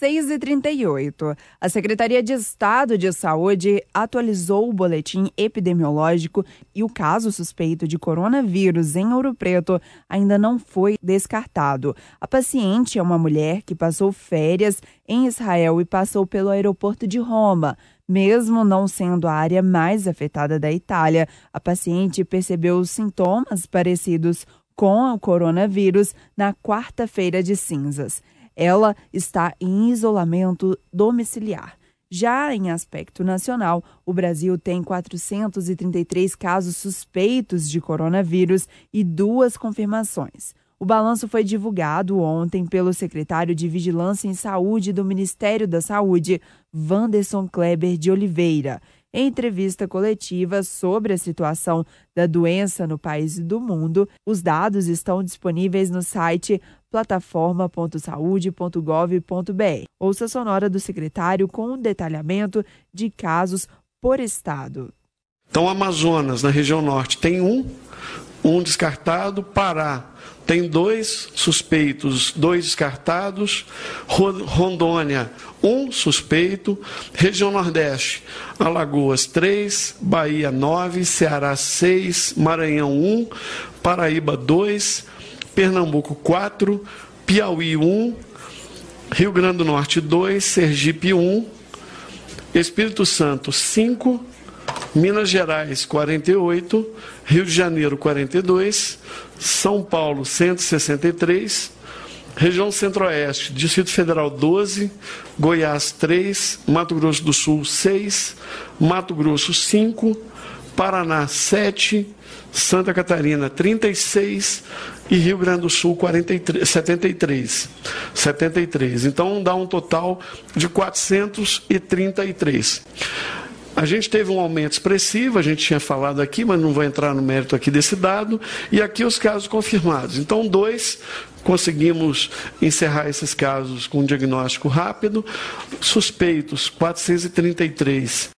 6h38. A Secretaria de Estado de Saúde atualizou o boletim epidemiológico e o caso suspeito de coronavírus em Ouro Preto ainda não foi descartado. A paciente é uma mulher que passou férias em Israel e passou pelo aeroporto de Roma. Mesmo não sendo a área mais afetada da Itália, a paciente percebeu sintomas parecidos com o coronavírus na quarta-feira de cinzas ela está em isolamento domiciliar. Já em aspecto nacional, o Brasil tem 433 casos suspeitos de coronavírus e duas confirmações. O balanço foi divulgado ontem pelo secretário de Vigilância em Saúde do Ministério da Saúde, Vanderson Kleber de Oliveira. Em entrevista coletiva sobre a situação da doença no país e do mundo, os dados estão disponíveis no site plataforma.saude.gov.br. Ouça a sonora do secretário com um detalhamento de casos por estado. Então, Amazonas, na região norte, tem um, um descartado, Pará tem dois suspeitos, dois descartados. Rondônia, um suspeito. Região Nordeste, Alagoas, três. Bahia, nove. Ceará, seis. Maranhão, um. Paraíba, dois. Pernambuco, quatro. Piauí, um. Rio Grande do Norte, dois. Sergipe, um. Espírito Santo, cinco. Minas Gerais 48, Rio de Janeiro 42, São Paulo 163, região Centro-Oeste, Distrito Federal 12, Goiás 3, Mato Grosso do Sul 6, Mato Grosso 5, Paraná 7, Santa Catarina 36 e Rio Grande do Sul 43, 73. 73. Então dá um total de 433. A gente teve um aumento expressivo, a gente tinha falado aqui, mas não vou entrar no mérito aqui desse dado, e aqui os casos confirmados. Então, dois, conseguimos encerrar esses casos com um diagnóstico rápido, suspeitos, 433.